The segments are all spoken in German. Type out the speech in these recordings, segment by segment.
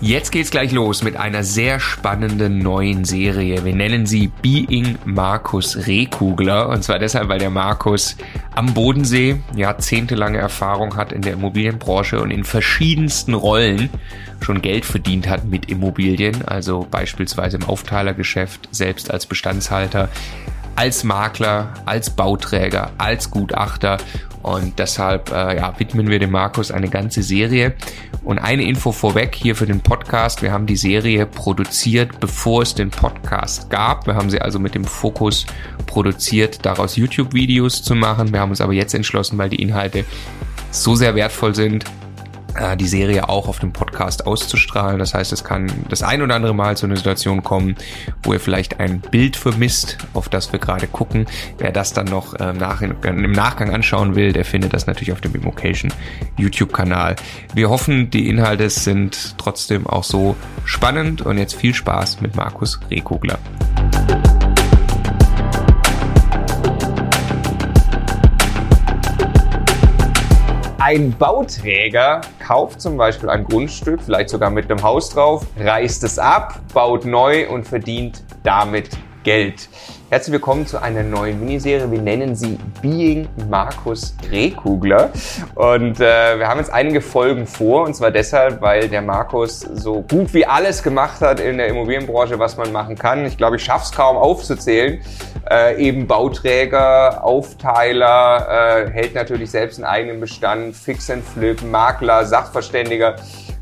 Jetzt geht's gleich los mit einer sehr spannenden neuen Serie. Wir nennen sie Being Markus Rehkugler. Und zwar deshalb, weil der Markus am Bodensee jahrzehntelange Erfahrung hat in der Immobilienbranche und in verschiedensten Rollen schon Geld verdient hat mit Immobilien. Also beispielsweise im Aufteilergeschäft, selbst als Bestandshalter, als Makler, als Bauträger, als Gutachter und deshalb äh, ja, widmen wir dem Markus eine ganze Serie. Und eine Info vorweg hier für den Podcast. Wir haben die Serie produziert, bevor es den Podcast gab. Wir haben sie also mit dem Fokus produziert, daraus YouTube-Videos zu machen. Wir haben uns aber jetzt entschlossen, weil die Inhalte so sehr wertvoll sind, die Serie auch auf dem Podcast auszustrahlen. Das heißt, es kann das ein oder andere Mal zu einer Situation kommen, wo ihr vielleicht ein Bild vermisst, auf das wir gerade gucken. Wer das dann noch äh, nach, im Nachgang anschauen will, der findet das natürlich auf dem Immocation YouTube-Kanal. Wir hoffen, die Inhalte sind trotzdem auch so spannend und jetzt viel Spaß mit Markus Rehkugler. Ein Bauträger kauft zum Beispiel ein Grundstück, vielleicht sogar mit einem Haus drauf, reißt es ab, baut neu und verdient damit Geld. Herzlich willkommen zu einer neuen Miniserie. Wir nennen sie Being Markus Rehkugler. Und äh, wir haben jetzt einige Folgen vor. Und zwar deshalb, weil der Markus so gut wie alles gemacht hat in der Immobilienbranche, was man machen kann. Ich glaube, ich schaffe es kaum aufzuzählen. Äh, eben Bauträger, Aufteiler, äh, hält natürlich selbst einen eigenen Bestand, Fix and Flip, Makler, Sachverständiger.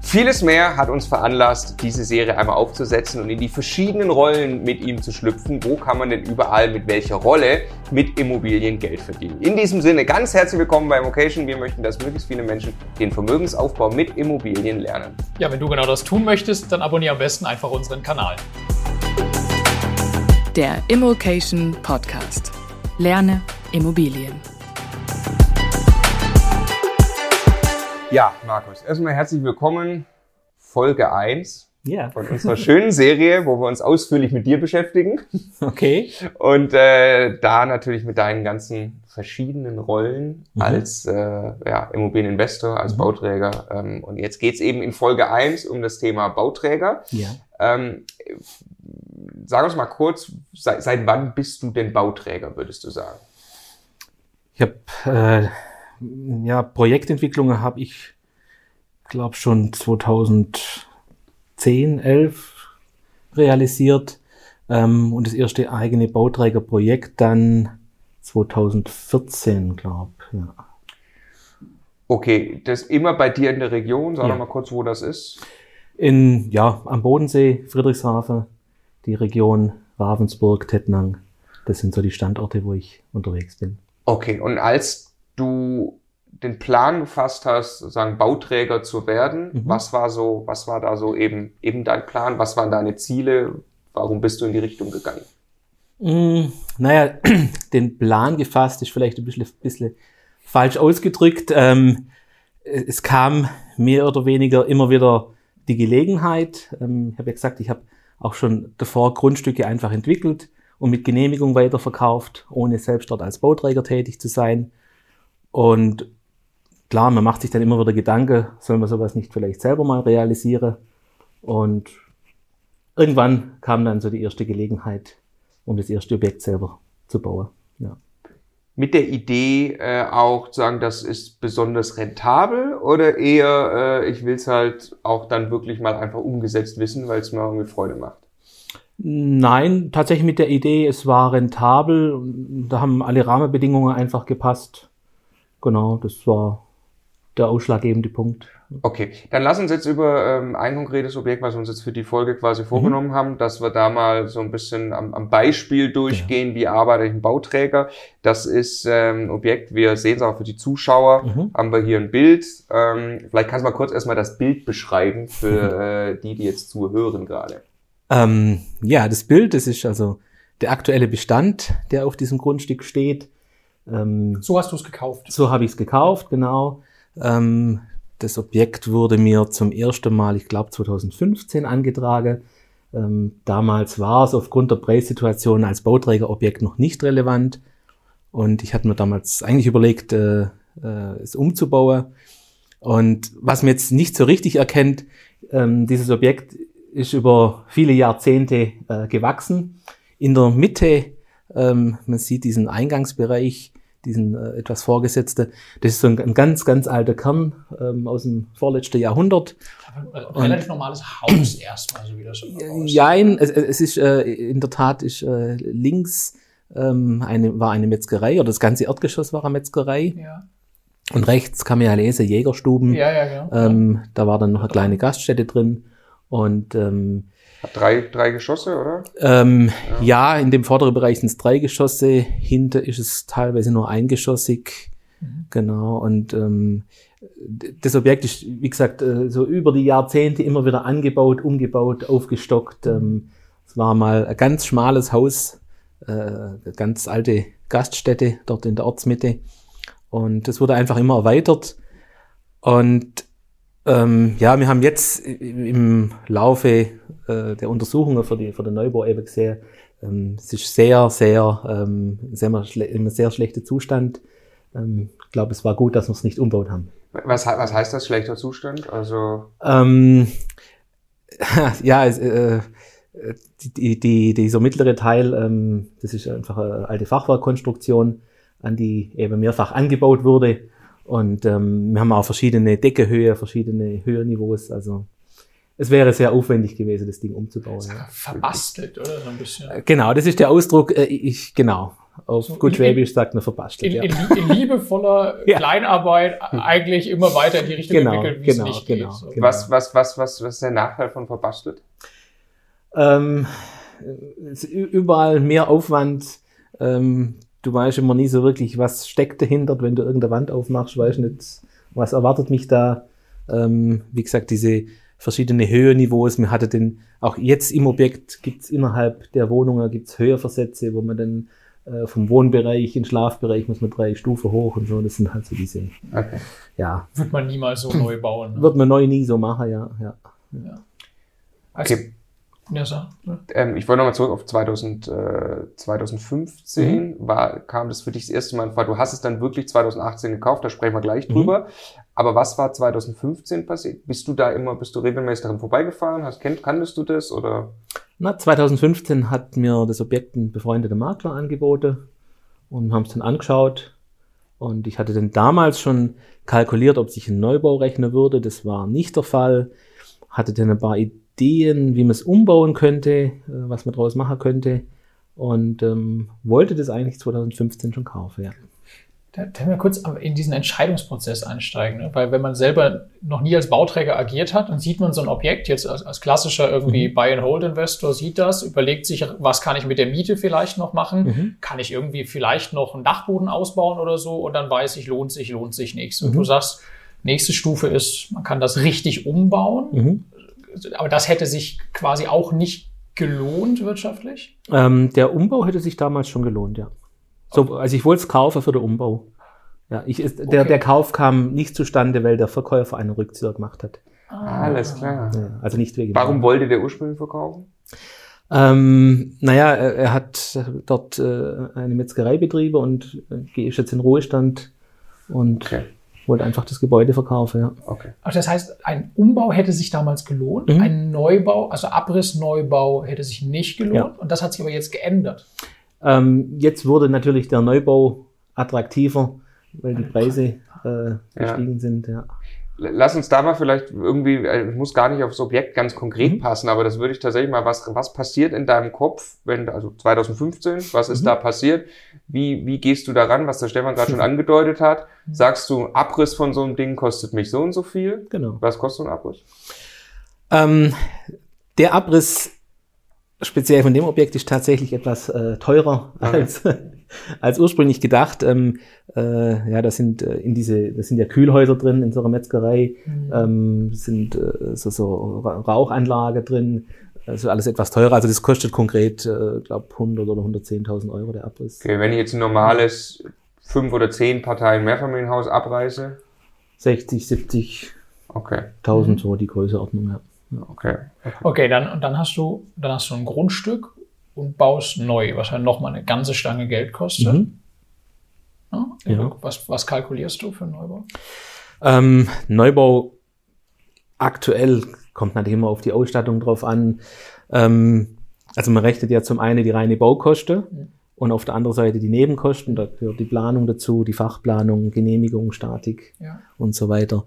Vieles mehr hat uns veranlasst, diese Serie einmal aufzusetzen und in die verschiedenen Rollen mit ihm zu schlüpfen. Wo kann man denn überall mit welcher Rolle mit Immobilien Geld verdienen? In diesem Sinne ganz herzlich willkommen bei Vocation. Wir möchten, dass möglichst viele Menschen den Vermögensaufbau mit Immobilien lernen. Ja, wenn du genau das tun möchtest, dann abonniere am besten einfach unseren Kanal. Der Immokation Podcast. Lerne Immobilien. Ja, Markus, erstmal herzlich willkommen. Folge 1 ja. von unserer schönen Serie, wo wir uns ausführlich mit dir beschäftigen. Okay. Und äh, da natürlich mit deinen ganzen verschiedenen Rollen mhm. als äh, ja, Immobilieninvestor, als mhm. Bauträger. Ähm, und jetzt geht's eben in Folge 1 um das Thema Bauträger. Ja. Ähm, sag uns mal kurz, seit, seit wann bist du denn Bauträger, würdest du sagen? Ich habe äh, ja Projektentwicklungen habe ich glaube schon 2010, 11 realisiert ähm, und das erste eigene Bauträgerprojekt dann 2014, glaube ja. Okay, das immer bei dir in der Region. Sag ja. mal kurz, wo das ist. In ja am Bodensee, Friedrichshafen, die Region Ravensburg, Tettnang. Das sind so die Standorte, wo ich unterwegs bin. Okay, und als du den Plan gefasst hast, sagen Bauträger zu werden, mhm. was war so, was war da so eben eben dein Plan? Was waren deine Ziele? Warum bist du in die Richtung gegangen? Mm, naja, den Plan gefasst ist vielleicht ein bisschen, bisschen falsch ausgedrückt. Ähm, es kam mehr oder weniger immer wieder die Gelegenheit. Ähm, ich habe ja gesagt, ich habe auch schon davor Grundstücke einfach entwickelt und mit Genehmigung weiterverkauft, ohne selbst dort als Bauträger tätig zu sein. Und klar, man macht sich dann immer wieder Gedanken, soll man sowas nicht vielleicht selber mal realisieren? Und irgendwann kam dann so die erste Gelegenheit, um das erste Objekt selber zu bauen. Ja. Mit der Idee äh, auch zu sagen, das ist besonders rentabel oder eher, äh, ich will es halt auch dann wirklich mal einfach umgesetzt wissen, weil es mir irgendwie Freude macht? Nein, tatsächlich mit der Idee, es war rentabel. Da haben alle Rahmenbedingungen einfach gepasst. Genau, das war der ausschlaggebende Punkt. Okay, dann lass uns jetzt über ähm, ein konkretes Objekt, was wir uns jetzt für die Folge quasi mhm. vorgenommen mhm. haben, dass wir da mal so ein bisschen am, am Beispiel durchgehen, ja. wie arbeite ich ein Bauträger. Das ist ähm, ein Objekt, wir sehen es auch für die Zuschauer, mhm. haben wir hier ein Bild. Ähm, vielleicht kannst du mal kurz erstmal das Bild beschreiben für äh, die, die jetzt zuhören gerade. Ähm, ja, das Bild, das ist also der aktuelle Bestand, der auf diesem Grundstück steht. Ähm, so hast du es gekauft. So habe ich es gekauft, genau. Ähm, das Objekt wurde mir zum ersten Mal, ich glaube 2015, angetragen. Ähm, damals war es aufgrund der Preissituation als Bauträgerobjekt noch nicht relevant. Und ich hatte mir damals eigentlich überlegt, äh, äh, es umzubauen. Und was man jetzt nicht so richtig erkennt, ähm, dieses Objekt ist über viele Jahrzehnte äh, gewachsen. In der Mitte, ähm, man sieht diesen Eingangsbereich, diesen äh, etwas vorgesetzte, das ist so ein, ein ganz, ganz alter Kern ähm, aus dem vorletzten Jahrhundert. Ein relativ normales Haus erstmal, so wie das aussieht. Jein, es, es ist äh, in der Tat ist äh, links ähm, eine, war eine Metzgerei oder das ganze Erdgeschoss war eine Metzgerei. Ja, Und rechts kann man ja lesen, Jägerstuben. ja, ja genau. Ähm, da war dann noch eine kleine Gaststätte drin. Und ähm, Hat drei, drei Geschosse, oder? ähm, ja. in dem vorderen Bereich sind es drei Geschosse, hinter ist es teilweise nur eingeschossig. Genau. Und ähm, das Objekt ist, wie gesagt, äh, so über die Jahrzehnte immer wieder angebaut, umgebaut, aufgestockt. Ähm, es war mal ein ganz schmales Haus, äh, eine ganz alte Gaststätte dort in der Ortsmitte. Und das wurde einfach immer erweitert. Und ähm, ja, wir haben jetzt im Laufe äh, der Untersuchungen für, die, für den Neubau eben gesehen, ähm, es ist sehr, sehr, ähm, sehr, im sehr schlechter Zustand. Ähm, ich glaube, es war gut, dass wir es nicht umbaut haben. Was, was heißt das, schlechter Zustand? Also, Ähm, ja, es, äh, die, die, dieser mittlere Teil, ähm, das ist einfach eine alte Fachwerkkonstruktion, an die eben mehrfach angebaut wurde. Und ähm, wir haben auch verschiedene Deckehöhe, verschiedene Höhenniveaus. Also es wäre sehr aufwendig gewesen, das Ding umzubauen. Ja. Verbastelt, oder? So ein bisschen. Genau, das ist der Ausdruck. Äh, ich genau. Auf So gut Schwäbisch sagt man verbastelt. In, Ja. in, in liebevoller Ja. Kleinarbeit eigentlich immer weiter in die Richtung Genau, entwickelt, wie genau, es nicht genau, geht. So. genau. was, was, was, was, was ist der Nachteil von verbastelt? Ähm, überall mehr Aufwand. Ähm, du weißt immer nie so wirklich, was steckt dahinter. Wenn du irgendeine Wand aufmachst, weißt nicht, was erwartet mich da. Ähm, wie gesagt, diese verschiedene Höhenniveaus. Wir hatten den, auch jetzt im Objekt gibt's innerhalb der Wohnungen gibt's Höherversätze, wo man dann äh, vom Wohnbereich in den Schlafbereich muss man drei Stufen hoch und so. Das sind halt so diese, Okay. ja, Wird man niemals so neu bauen. Ne? wird man neu nie so machen, ja. ja. Also, Okay. Ja, sag, ne? Ähm, ich wollte nochmal zurück auf 2000, äh, 2015. War, kam das für dich das erste Mal in Frage? Du hast es dann wirklich 2018 gekauft, da sprechen wir gleich drüber. Aber was war 2015 passiert? Bist du da immer, bist du regelmäßig daran vorbeigefahren? Hast, kennt, kanntest du das oder? Na, 2015 hat mir das Objekt ein befreundeter Makler angeboten und haben es dann angeschaut. Und ich hatte dann damals schon kalkuliert, ob sich ein Neubau rechnen würde. Das war nicht der Fall. Hatte dann ein paar Ideen, wie man es umbauen könnte, äh, was man daraus machen könnte. Und ähm, wollte das eigentlich 2015 schon kaufen, ja. Da, können wir kurz in diesen Entscheidungsprozess einsteigen, ne? weil wenn man selber noch nie als Bauträger agiert hat, dann sieht man so ein Objekt jetzt als, als klassischer irgendwie Buy-and-Hold-Investor, sieht das, überlegt sich, was kann ich mit der Miete vielleicht noch machen, Mhm. kann ich irgendwie vielleicht noch einen Dachboden ausbauen oder so und dann weiß ich, lohnt sich, lohnt sich nichts. Und Mhm. du sagst, nächste Stufe ist, man kann das richtig umbauen, Mhm. Aber das hätte sich quasi auch nicht gelohnt wirtschaftlich. Ähm, der Umbau hätte sich damals schon gelohnt, ja. So, also ich wollte es kaufen für den Umbau. Ja, ich, ist, der, Okay. der Kauf kam nicht zustande, weil der Verkäufer einen Rückzieher gemacht hat. Alles klar. Ja, also nicht wegen. Warum wollte der ursprünglich verkaufen? Ähm, naja, er, er hat dort äh, eine Metzgerei betrieben und äh, ist jetzt in Ruhestand und Okay. Wollte einfach das Gebäude verkaufen, ja. Okay. Aber das heißt, ein Umbau hätte sich damals gelohnt, Mhm. ein Neubau, also Abrissneubau hätte sich nicht gelohnt Ja. und das hat sich aber jetzt geändert. Ähm, jetzt wurde natürlich der Neubau attraktiver, weil die Preise äh, gestiegen sind, ja. Lass uns da mal vielleicht irgendwie, äh, muss gar nicht aufs Objekt ganz konkret Mhm. passen, aber das würde ich tatsächlich mal, was, was passiert in deinem Kopf, wenn, also 2015, was ist Mhm. da passiert? Wie, wie gehst du daran, was der Stefan gerade schon angedeutet hat? Sagst du, Abriss von so einem Ding kostet mich so und so viel? Genau. Was kostet so ein Abriss? Ähm, der Abriss speziell von dem Objekt ist tatsächlich etwas äh, teurer Okay. als, als ursprünglich gedacht. Ähm, äh, ja, da sind äh, in diese, das sind ja Kühlhäuser drin in so einer Metzgerei, ähm, sind äh, so, so Ra- Rauchanlage drin, also alles etwas teurer. Also das kostet konkret, äh, glaube 100 oder 110.000 Euro der Abriss. Okay, wenn ich jetzt ein normales fünf oder zehn Parteien Mehrfamilienhaus abreiße, 60, 70.000 okay, so die Größeordnung. Ja. okay. Okay, dann, und dann hast du, dann hast du ein Grundstück und baust neu, was halt nochmal eine ganze Stange Geld kostet. Mhm. Ja? Ja. Was, was kalkulierst du für einen Neubau? Ähm, Neubau aktuell kommt natürlich immer auf die Ausstattung drauf an. Ähm, also man rechnet ja zum einen die reine Baukosten Mhm. und auf der anderen Seite die Nebenkosten. Da gehört die Planung dazu, die Fachplanung, Genehmigung, Statik Ja. und so weiter.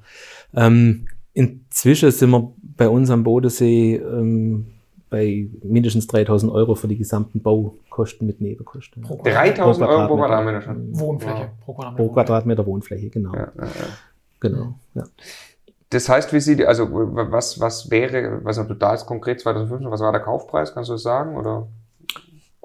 Ähm, inzwischen sind wir bei uns am Bodensee ähm, bei mindestens 3000 Euro für die gesamten Baukosten mit Nebenkosten. Pro 3000 Euro pro Quadratmeter. Quadratmeter schon. Wohnfläche. Pro Quadratmeter. Pro Quadratmeter Wohnfläche, genau. Ja, ja, ja. Genau. Ja. Das heißt, wie sieht, also was, was wäre, was du da ist konkret 2015, was war der Kaufpreis, kannst du das sagen oder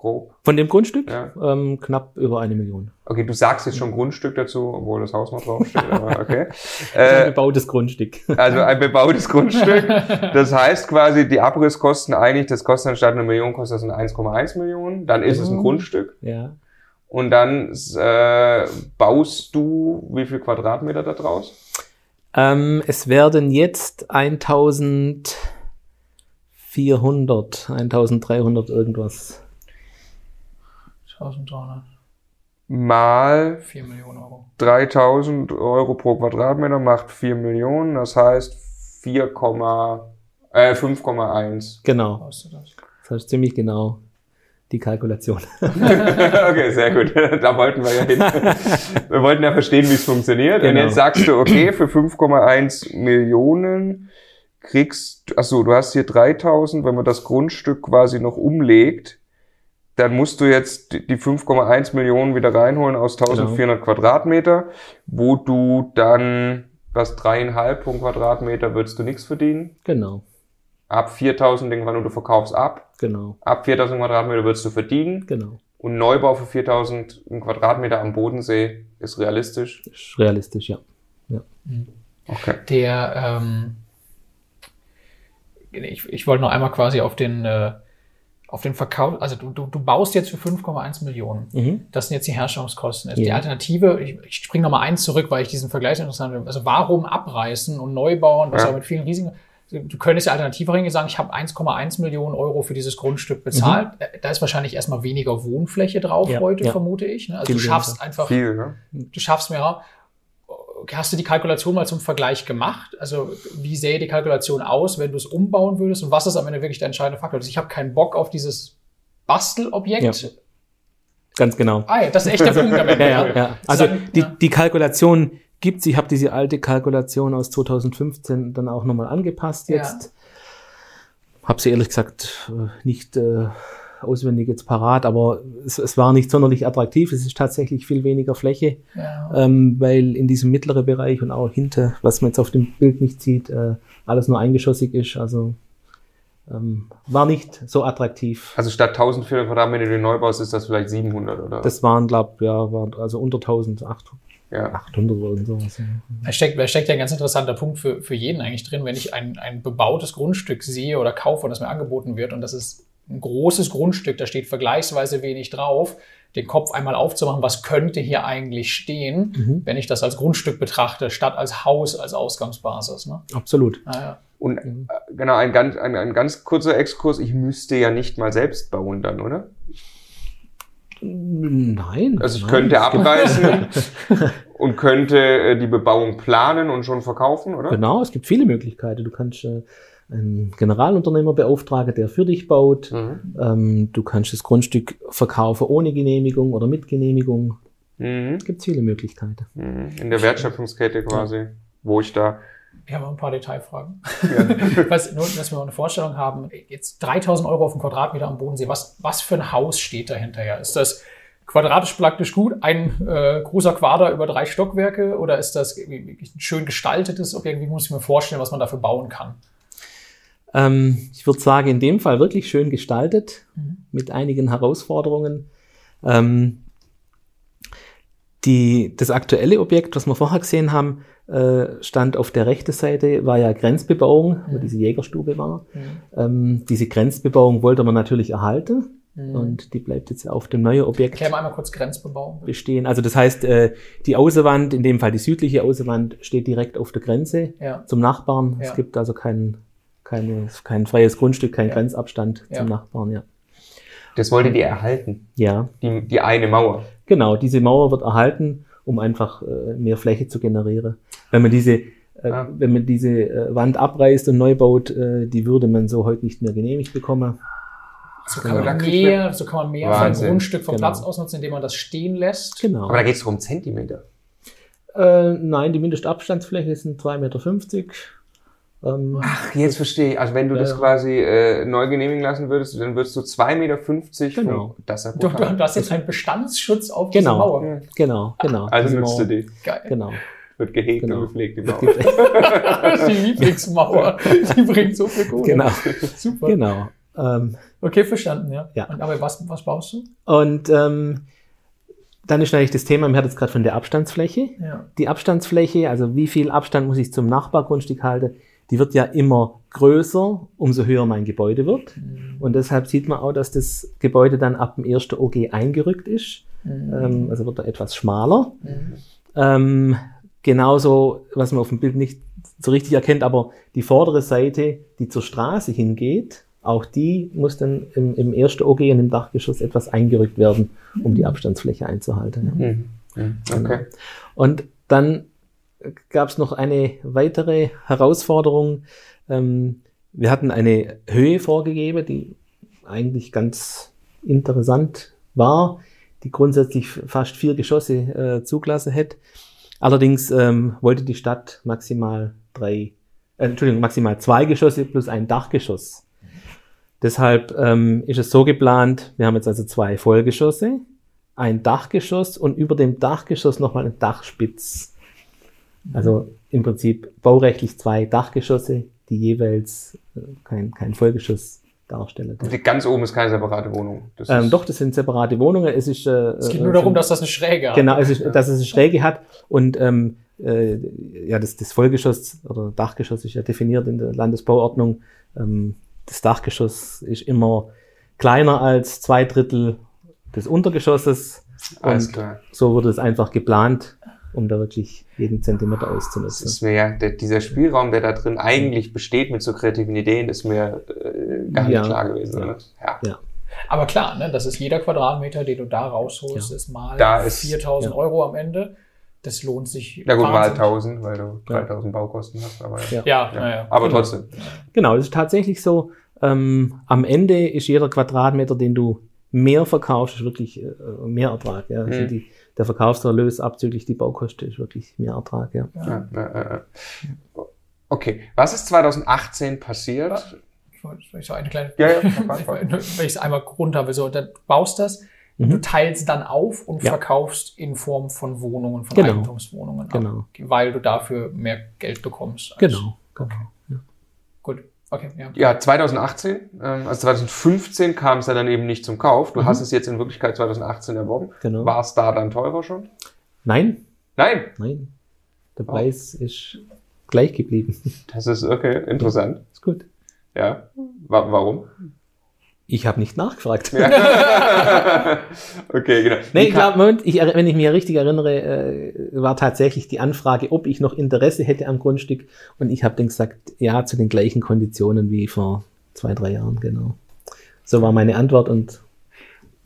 grob? Von dem Grundstück Ja. ähm, knapp über eine Million. Okay, du sagst jetzt schon Grundstück dazu, obwohl das Haus noch draufsteht, aber okay. Ein Äh, bebautes Grundstück. also ein bebautes Grundstück. Das heißt quasi, die Abrisskosten eigentlich, das kostet anstatt eine Million, kostet das ein 1,1 Millionen. Dann ist es ein Mhm. Grundstück. ja. Und dann äh, baust du wie viel Quadratmeter da draus? Ähm, es werden jetzt 1400, 1300 irgendwas. 1300. Mal 4 Millionen Euro. 3000 Euro pro Quadratmeter macht 4 Millionen, das heißt 4, äh, 5,1. Genau. Das. Das ist ziemlich genau die Kalkulation. okay, sehr gut. Da wollten wir ja hin. Wir wollten ja verstehen, wie es funktioniert. Und Genau. jetzt sagst du, okay, für 5,1 Millionen kriegst, achso, du hast hier 3000, wenn man das Grundstück quasi noch umlegt, dann musst du jetzt die die 5,1 Millionen wieder reinholen aus 1400 Quadratmeter, wo du dann, was dreieinhalb pro Quadratmeter würdest du nichts verdienen. Genau, Ab 4000 irgendwann und du verkaufst ab. genau, Ab 4000 Quadratmeter würdest du verdienen. genau. Und Neubau für 4000 Quadratmeter am Bodensee ist realistisch. Ist realistisch, ja. Okay. Der, ähm, ich, ich wollte noch einmal quasi auf den, äh, auf den Verkauf, also du, du, du baust jetzt für 5,1 Millionen. Mhm. Das sind jetzt die Herstellungskosten. Also Die Ja. Alternative, ich, ich springe nochmal eins zurück, weil ich diesen Vergleich interessant finde. Also warum abreißen und neu bauen, was Ja. mit vielen Risiken. Du könntest ja alternativ hingehen sagen, ich habe 1,1 Millionen Euro für dieses Grundstück bezahlt. Äh, Da ist wahrscheinlich erstmal weniger Wohnfläche drauf Mhm. Ja, heute, vermute ich. ne? Also Viel du schaffst einfach Viel, ne? du schaffst mehr Raum. Okay, Hast du die Kalkulation mal zum Vergleich gemacht? Also wie sähe die Kalkulation aus, wenn du es umbauen würdest? Und was ist am Ende wirklich der entscheidende Faktor? Also ich habe keinen Bock auf dieses Bastelobjekt. Ja. Ganz genau. Ah ja, das ist echt der Punkt am Ende. Ja, ja, ja. Also Sagen, die, ja. die Kalkulation gibt's. Ich habe diese alte Kalkulation aus 2015 dann auch nochmal angepasst Ja. jetzt. Habe sie ehrlich gesagt äh, nicht äh, auswendig jetzt parat, aber es, es war nicht sonderlich attraktiv. Es ist tatsächlich viel weniger Fläche, Ja. ähm, weil in diesem mittleren Bereich und auch hinter, was man jetzt auf dem Bild nicht sieht, äh, alles nur eingeschossig ist. Also ähm, war nicht so attraktiv. Also statt 1400 Quadratmeter, die du neu baust, ist das vielleicht 700 oder? Das waren, glaube ja, waren also unter 1800 ja. 800 oder sowas. ja. Da steckt, da steckt ja ein ganz interessanter Punkt für, für jeden eigentlich drin, wenn ich ein, ein bebautes Grundstück sehe oder kaufe und das mir angeboten wird und das ist ein großes Grundstück, da steht vergleichsweise wenig drauf, den Kopf einmal aufzumachen, was könnte hier eigentlich stehen, Mhm. wenn ich das als Grundstück betrachte, statt als Haus, als Ausgangsbasis. Ne? Absolut. Naja. Und äh, genau, ein ganz, ein, ein ganz kurzer Exkurs. Ich müsste ja nicht mal selbst bauen dann, oder? Nein. Also ich nein. könnte abreißen und könnte äh, die Bebauung planen und schon verkaufen, oder? Genau, es gibt viele Möglichkeiten. Du kannst äh, einen Generalunternehmer beauftragen, der für dich baut. Mhm. Ähm, du kannst das Grundstück verkaufen ohne Genehmigung oder mit Genehmigung. Mhm. Es gibt viele Möglichkeiten. Mhm. In der Wertschöpfungskette quasi, wo ich da. Wir haben ein paar Detailfragen. was, nur, dass wir eine Vorstellung haben, jetzt 3000 Euro auf den Quadratmeter am Bodensee, was, was für ein Haus steht dahinterher? Ist das quadratisch praktisch gut, ein äh, großer Quader über drei Stockwerke oder ist das wirklich ein schön gestaltetes Objekt? Wie muss ich mir vorstellen, was man dafür bauen kann? Ähm, ich würde sagen, in dem Fall wirklich schön gestaltet, Mhm. mit einigen Herausforderungen. Ähm, die, das aktuelle Objekt, was wir vorher gesehen haben, äh, stand auf der rechten Seite, war ja Grenzbebauung, wo Mhm. diese Jägerstube war. Ähm, diese Grenzbebauung wollte man natürlich erhalten Mhm. und die bleibt jetzt auf dem neuen Objekt Erklär mal einmal kurz Grenzbebauung. bestehen. Also das heißt, äh, die Außenwand, in dem Fall die südliche Außenwand, steht direkt auf der Grenze Ja. zum Nachbarn. Ja. Es gibt also kein, keine, kein freies Grundstück, kein Ja. Grenzabstand Ja. zum Nachbarn. Ja. Das wolltet ihr erhalten. ja, Die, die eine Mauer. genau. Diese Mauer wird erhalten, um einfach äh, mehr Fläche zu generieren. wenn man diese, äh, Ah. wenn man diese äh, Wand abreißt und neu baut, äh, die würde man so heute nicht mehr genehmigt bekommen. So kann, Genau. man mehr, so kann man mehr Wahnsinn. von Grundstück vom Genau. Platz ausnutzen, indem man das stehen lässt. Genau. Aber da geht es um Zentimeter. Äh, nein, die Mindestabstandsfläche sind 2,50 Meter. Ähm, Ach, jetzt verstehe ich. Also wenn du Ja, das quasi äh, neu genehmigen lassen würdest, dann würdest du 2,50 Meter. Genau. vom- Das ist ja Du, du, hast jetzt einen Bestandsschutz auf Genau. diese Mauer. Ja. genau, genau. Also Diese nutzt du Mauer- die. Geil. Genau. Wird gehegt Genau. und gepflegt, die Mauer. Die Lieblingsmauer. Die bringt so viel Kohle. genau, Super. genau. Ähm, Okay, verstanden, ja. Ja. Und, aber was, was baust du? und ähm, dann ist natürlich das Thema, wir hatten jetzt gerade von der Abstandsfläche. Ja. Die Abstandsfläche, also wie viel Abstand muss ich zum Nachbargrundstück halten, die wird ja immer größer, umso höher mein Gebäude wird. Und deshalb sieht man auch, dass das Gebäude dann ab dem ersten OG eingerückt ist. Ähm, also wird er etwas schmaler. Ähm, genauso, was man auf dem Bild nicht so richtig erkennt, aber die vordere Seite, die zur Straße hingeht, auch die muss dann im, im ersten OG und im Dachgeschoss etwas eingerückt werden, um die Abstandsfläche einzuhalten. Ja. Mhm. Mhm. Okay. Und dann gab es noch eine weitere Herausforderung. Ähm, wir hatten eine Höhe vorgegeben, die eigentlich ganz interessant war, die grundsätzlich fast vier Geschosse äh, zugelassen hätte. Allerdings ähm, wollte die Stadt maximal drei, äh, Entschuldigung, maximal zwei Geschosse plus ein Dachgeschoss. Deshalb ähm, ist es so geplant, wir haben jetzt also zwei Vollgeschosse, ein Dachgeschoss und über dem Dachgeschoss nochmal ein Dachspitz. Also im Prinzip baurechtlich zwei Dachgeschosse, die jeweils äh, kein, kein Vollgeschoss darstellen. Die ganz oben ist keine separate Wohnung. Das Ähm, doch, das sind separate Wohnungen. Es ist, äh, Es geht äh, nur darum, schon- dass das eine Schräge hat. Genau, es ist, dass es eine Schräge hat und ähm, äh, ja, das, das Vollgeschoss oder Dachgeschoss ist ja definiert in der Landesbauordnung. Ähm, das Dachgeschoss ist immer kleiner als zwei Drittel des Untergeschosses alles und klar. so wurde es einfach geplant, um da wirklich jeden Zentimeter Das auszunutzen. ist mir ja, der, dieser Spielraum, der da drin eigentlich besteht mit so kreativen Ideen, ist mir äh, gar nicht Ja. klar gewesen. Oder? Ja. Ja. Aber klar, ne, das ist jeder Quadratmeter, den du da rausholst, Ja. ist mal Da ist- 4000 ja. Euro am Ende. Das lohnt sich. Na gut, mal wahnsinnig. 1000, weil du 3000 Baukosten hast. Aber, Ja. Ja, Ja. naja. aber Genau. trotzdem. Genau, es ist tatsächlich so, ähm, am Ende ist jeder Quadratmeter, den du mehr verkaufst, ist wirklich äh, mehr Ertrag. Ja. Also Mhm. die, der Verkaufserlös abzüglich die Baukosten ist wirklich mehr Ertrag. Ja. Ja. Ja, ja. Okay, was ist 2018 passiert? Ich so eine kleine. Ja, ja. Wenn ich es einmal grund habe, so, dann baust das, Mhm. du teilst dann auf und Ja. verkaufst in Form von Wohnungen, von Genau. Eigentumswohnungen, ab, Genau. weil du dafür mehr Geld bekommst. als- Genau. genau. Gut, okay, ja. Ja, 2018, ähm, also 2015 kam es ja dann eben nicht zum Kauf. Du Mhm. hast es jetzt in Wirklichkeit 2018 erworben. Genau. War es da dann teurer schon? Nein, Nein, nein. Der Oh. Preis ist gleich geblieben. das ist okay, interessant. ist gut. Ja, Wa warum? Ich habe nicht nachgefragt. okay, genau. Nee, ich glaube, Moment, ich, wenn ich mich richtig erinnere, äh, war tatsächlich die Anfrage, ob ich noch Interesse hätte am Grundstück. Und ich habe dann gesagt, ja, zu den gleichen Konditionen wie vor zwei, drei Jahren, genau. So war meine Antwort und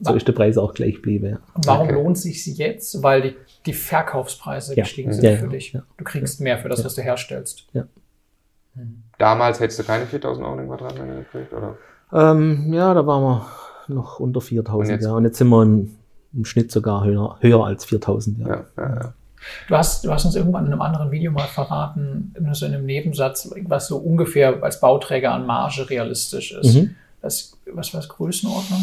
so ist der Preis auch gleich geblieben. Ja. Warum Okay. lohnt sich sie jetzt? Weil die, die Verkaufspreise Ja. gestiegen sind Ja, für ja, dich. ja. Du kriegst mehr für das, was du herstellst. Damals hättest du keine 4000 Euro den Quadratmeter gekriegt, oder? Ähm, ja, da waren wir noch unter 4000, Und jetzt? ja. Und jetzt sind wir im, im Schnitt sogar höher, höher als 4000, ja. Ja, ja, ja. Du hast, du hast uns irgendwann in einem anderen Video mal verraten, nur so in einem Nebensatz, was so ungefähr als Bauträger an Marge realistisch ist. Mhm. Das, was war das Größenordnung?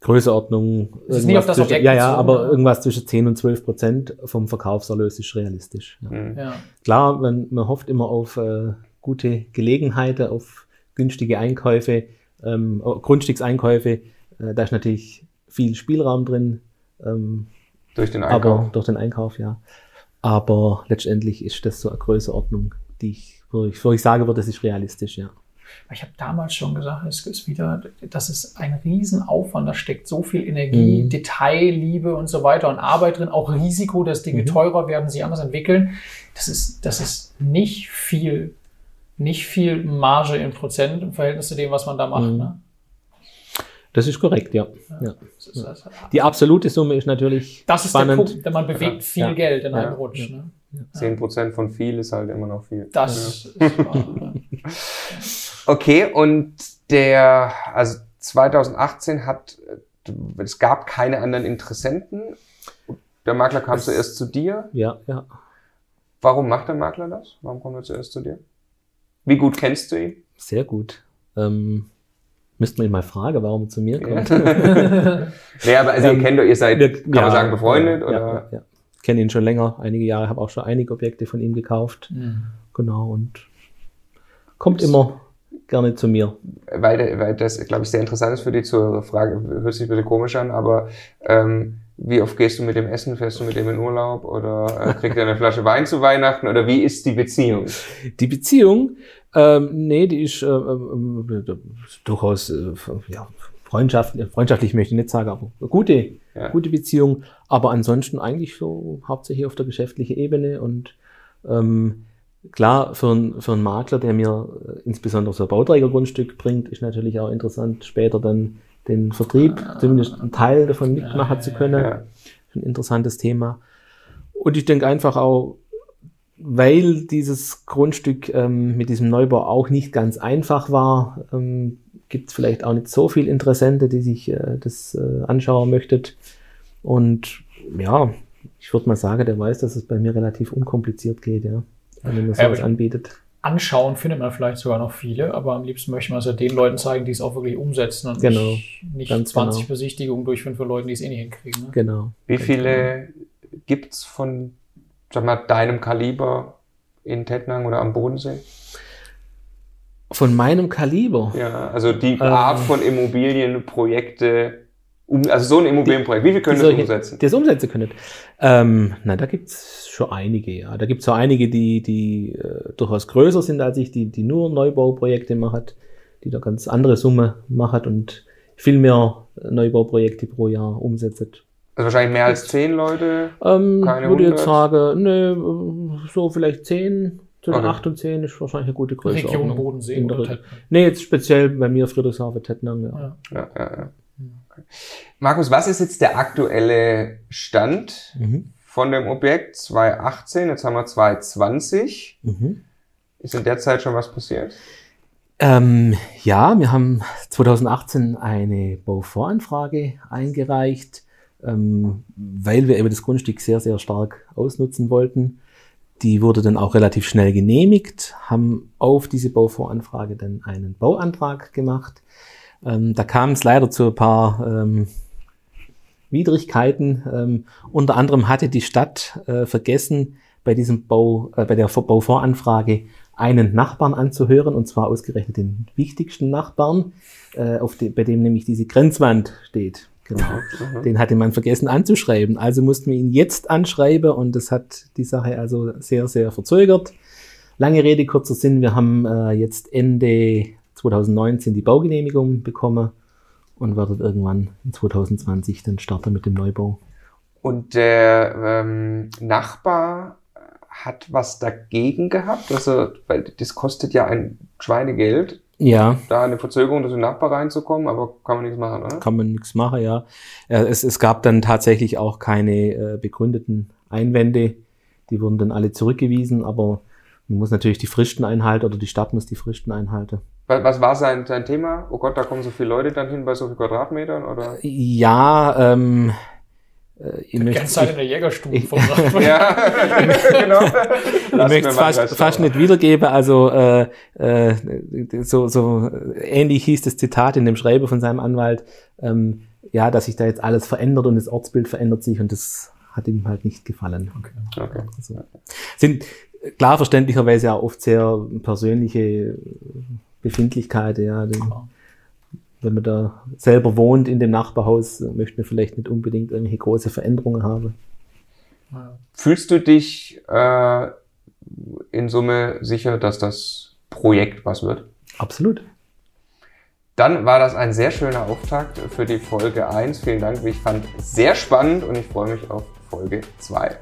Größeordnung. Es ist nicht auf das zwischen, Objekt Ja, ja, aber oder? irgendwas zwischen 10 und 12 Prozent vom Verkaufserlös ist realistisch. Ja. Mhm. Ja. Klar, man, man hofft immer auf äh, gute Gelegenheiten, auf günstige Einkäufe, ähm, oh, Grundstückseinkäufe. Äh, da ist natürlich viel Spielraum drin, ähm, Durch den Einkauf. aber durch den Einkauf, ja. Aber letztendlich ist das so eine Größenordnung, die ich, wo ich, wo ich sage würde, das ist realistisch, ja. Ich habe damals schon gesagt, es ist wieder, das ist ein Riesenaufwand, da steckt so viel Energie, Mhm. Detailliebe und so weiter und Arbeit drin, auch Risiko, dass Dinge Mhm. teurer werden, sich anders entwickeln. Das ist, das ist nicht viel, nicht viel Marge in Prozent im Verhältnis zu dem, was man da macht. Mhm. Ne? Das ist korrekt, ja. ja. Das, ist, das, Die absolute Summe ist natürlich das ist spannend. der Punkt, denn man bewegt Ja. viel Ja. Geld in Ja. einem Rutsch. Ne? Zehn Prozent von viel ist halt immer noch viel. Das ist wahr. ja. Okay, und der, also 2018 hat, es gab keine anderen Interessenten. Der Makler kam Es- zuerst zu dir. Ja, ja. Warum macht der Makler das? Warum kommt er zuerst zu dir? Wie gut kennst du ihn? Sehr gut. Ähm, müssten wir ihn mal fragen, warum er zu mir kommt. Ja, aber also ihr Ähm, kennt euch, ihr seid, Wir- kann man ja, sagen, befreundet? ja, oder? Ja, ja. Kenne ihn schon länger, einige Jahre, habe auch schon einige Objekte von ihm gekauft. Mhm. Genau, und kommt immer gerne zu mir. Weil, weil das, glaube ich, sehr interessant ist für die Zuhörer. Frage, hört sich ein bisschen komisch an, aber ähm, wie oft gehst du mit dem essen? Fährst du mit dem in Urlaub? Oder äh, kriegt er eine Flasche Wein zu Weihnachten? Oder wie ist die Beziehung? Die Beziehung, ähm, nee, die ist äh, äh, durchaus äh, ja, freundschaftlich, freundschaftlich möchte ich nicht sagen, aber gute, Ja. gute Beziehung. Aber ansonsten eigentlich so hauptsächlich auf der geschäftlichen Ebene und ähm, klar, für, einen- für einen Makler, der mir äh, insbesondere so ein Bauträgergrundstück bringt, ist natürlich auch interessant, später dann den Vertrieb, zumindest einen Teil davon mitmachen zu können. Ja. Ein interessantes Thema. Und ich denke einfach auch, weil dieses Grundstück ähm, mit diesem Neubau auch nicht ganz einfach war, ähm, gibt es vielleicht auch nicht so viele Interessenten, die sich äh, das äh, anschauen möchten. Und ja, ich würde mal sagen, der weiß, dass es bei mir relativ unkompliziert geht, ja. Wenn man Ja, sowas anbietet. Anschauen findet man vielleicht sogar noch viele, aber am liebsten möchte man es ja den Leuten zeigen, die es auch wirklich umsetzen und Genau. nicht, nicht Ganz 20 genau. Besichtigungen durchführen für Leute, die es eh nicht hinkriegen. Ne? Genau. Wie Ganz viele gibt's von, sag mal, deinem Kaliber in Tettnang oder am Bodensee? genau. Von meinem Kaliber. Ja, also die Ähm. Art von Immobilienprojekte, um, also so ein Immobilienprojekt, wie viel können die das solche- umsetzen? Die das umsetzen können. Ähm, na, da gibt's schon einige, ja. Da gibt's so einige, die, die äh, durchaus größer sind als ich, die, die nur Neubauprojekte machen, die da ganz andere Summe machen und viel mehr Neubauprojekte pro Jahr umsetzen. Also wahrscheinlich mehr als zehn Leute. Ähm, Keine würde jetzt 100? sagen, ne, so vielleicht 10, zwischen Okay. 8 und 10 ist wahrscheinlich eine gute Größe. Region Bodensee oder Tettnang. Nee, jetzt speziell bei mir Friedrichshafen, Tettnang, ja. Ja. Ja, ja. Markus, was ist jetzt der aktuelle Stand Mhm. von dem Objekt 2018? Jetzt haben wir 2020. Mhm. Ist in der Zeit schon was passiert? Ähm, ja, wir haben 2018 eine Bauvoranfrage eingereicht, ähm, weil wir eben das Grundstück sehr, sehr stark ausnutzen wollten. Die wurde dann auch relativ schnell genehmigt, haben auf diese Bauvoranfrage dann einen Bauantrag gemacht. Ähm, da kam es leider zu ein paar ähm, Widrigkeiten. Ähm, unter anderem hatte die Stadt äh, vergessen, bei diesem Bau, äh, bei der Vor- Bauvoranfrage einen Nachbarn anzuhören, und zwar ausgerechnet den wichtigsten Nachbarn, äh, auf de, bei dem nämlich diese Grenzwand steht. Genau. Den hatte man vergessen anzuschreiben. Also mussten wir ihn jetzt anschreiben und das hat die Sache also sehr, sehr verzögert. Lange Rede, kurzer Sinn, wir haben äh, jetzt Ende 2019 die Baugenehmigung bekommen und werden irgendwann in 2020 dann starten mit dem Neubau. Und der ähm, Nachbar hat was dagegen gehabt, also, weil das kostet ja ein Schweinegeld, Ja, da eine Verzögerung durch den Nachbar reinzukommen, aber kann man nichts machen, oder? kann man nichts machen, ja. Äh, Es, es gab dann tatsächlich auch keine äh, begründeten Einwände. Die wurden dann alle zurückgewiesen, aber man muss natürlich die Fristen einhalten oder die Stadt muss die Fristen einhalten. Was, was war sein, sein Thema? Oh Gott, da kommen so viele Leute dann hin bei so vielen Quadratmetern, oder? Ja, ähm, äh, ich Die möchte ganze Zeit in ich, der Jägerstube ich- verbracht. Ja, genau. ich möchte es fast, fast nicht wiedergeben. Also äh, äh, so, so ähnlich hieß das Zitat in dem Schreiben von seinem Anwalt, ähm, ja, dass sich da jetzt alles verändert und das Ortsbild verändert sich und das hat ihm halt nicht gefallen. Okay. Okay. Also, sind klar verständlicherweise auch oft sehr persönliche Befindlichkeiten, ja. Den, Klar. wenn man da selber wohnt in dem Nachbarhaus, möchte man vielleicht nicht unbedingt irgendwelche große Veränderungen haben. Ja. Fühlst du dich äh, in Summe sicher, dass das Projekt was wird? Absolut. Dann war das ein sehr schöner Auftakt für die Folge 1. Vielen Dank, wie ich fand, sehr spannend und ich freue mich auf Folge 2.